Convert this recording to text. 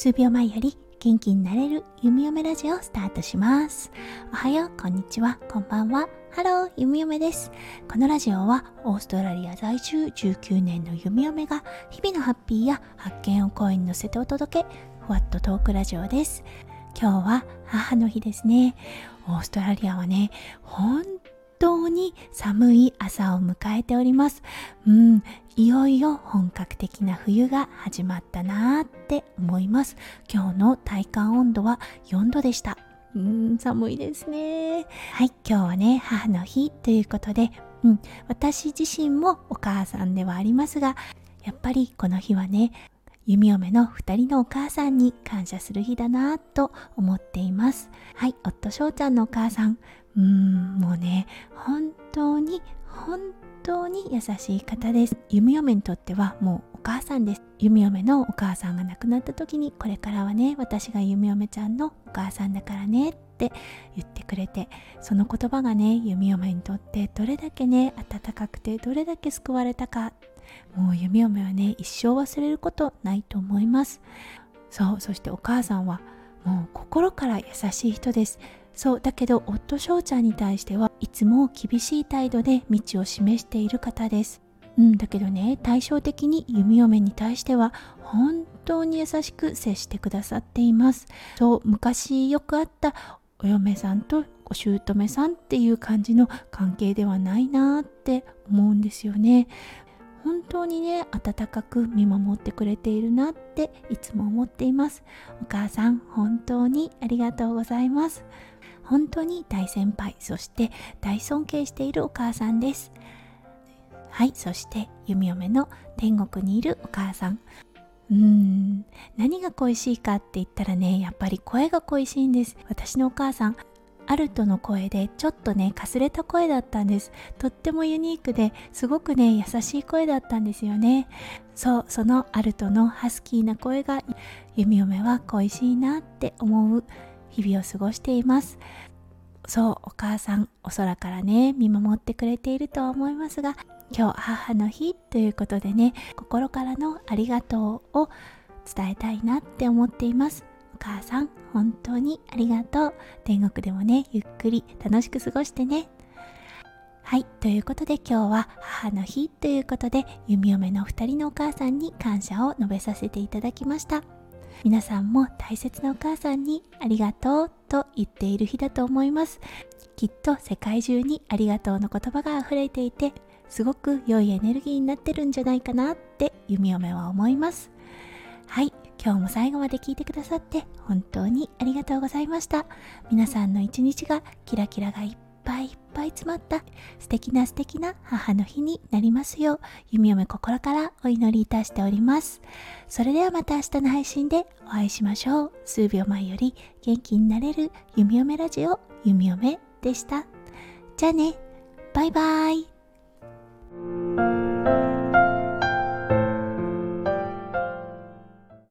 数秒前より元気になれる弓嫁ラジオスタートします。おはようこんにちは。こんばんは。ハロー弓嫁です。このラジオはオーストラリア在住19年の弓嫁が日々のハッピーや発見を声に乗せてお届けふわっとトークラジオです。今日は母の日ですね。オーストラリアはね本当に寒い朝を迎えております。うん、いよいよ本格的な冬が始まったなーって思います。今日の体感温度は4度でした。うん、寒いですね。はい、今日はね、母の日ということで、うん、私自身もお母さんではありますが、やっぱりこの日はね、弓嫁の2人のお母さんに感謝する日だなと思っています。はい、夫翔ちゃんのお母さん。うーん、もうね、本当に、本当に優しい方です。弓嫁にとってはもうお母さんです。弓嫁のお母さんが亡くなった時に、これからはね、私が弓嫁ちゃんのお母さんだからねって言ってくれて、その言葉がね、弓嫁にとってどれだけね、温かくてどれだけ救われたかもう弓嫁はね一生忘れることないと思います。そうそしてお母さんはもう心から優しい人です。そうだけど夫翔ちゃんに対してはいつも厳しい態度で道を示している方です。うんだけどね対照的に弓嫁に対しては本当に優しく接してくださっています。そう昔よくあったお嫁さんとお姑さんっていう感じの関係ではないなって思うんですよね。本当にね温かく見守ってくれているなっていつも思っています。お母さん本当にありがとうございます。本当に大先輩そして大尊敬しているお母さんです。はいそして弓嫁の天国にいるお母さん。うーん何が恋しいかって言ったらねやっぱり声が恋しいんです。私のお母さんアルトの声でちょっとねかすれた声だったんです。とってもユニークですごくね優しい声だったんですよね。そうそのアルトのハスキーな声が弓嫁は恋しいなって思う日々を過ごしています。そうお母さんお空からね見守ってくれているとは思いますが今日母の日ということでね心からのありがとうを伝えたいなって思っています。お母さん本当にありがとう。天国でもねゆっくり楽しく過ごしてね。はいということで今日は母の日ということで弓嫁の2人のお母さんに感謝を述べさせていただきました。皆さんも大切なお母さんにありがとうと言っている日だと思います。きっと世界中にありがとうの言葉が溢れていてすごく良いエネルギーになってるんじゃないかなって弓嫁は思います。はい今日も最後まで聞いてくださって本当にありがとうございました。皆さんの一日がキラキラがいっぱいいっぱい詰まった素敵な素敵な母の日になりますよう弓嫁心からお祈りいたしております。それではまた明日の配信でお会いしましょう。数秒前より元気になれる弓嫁ラジオ弓嫁でした。じゃあね。バイバイ。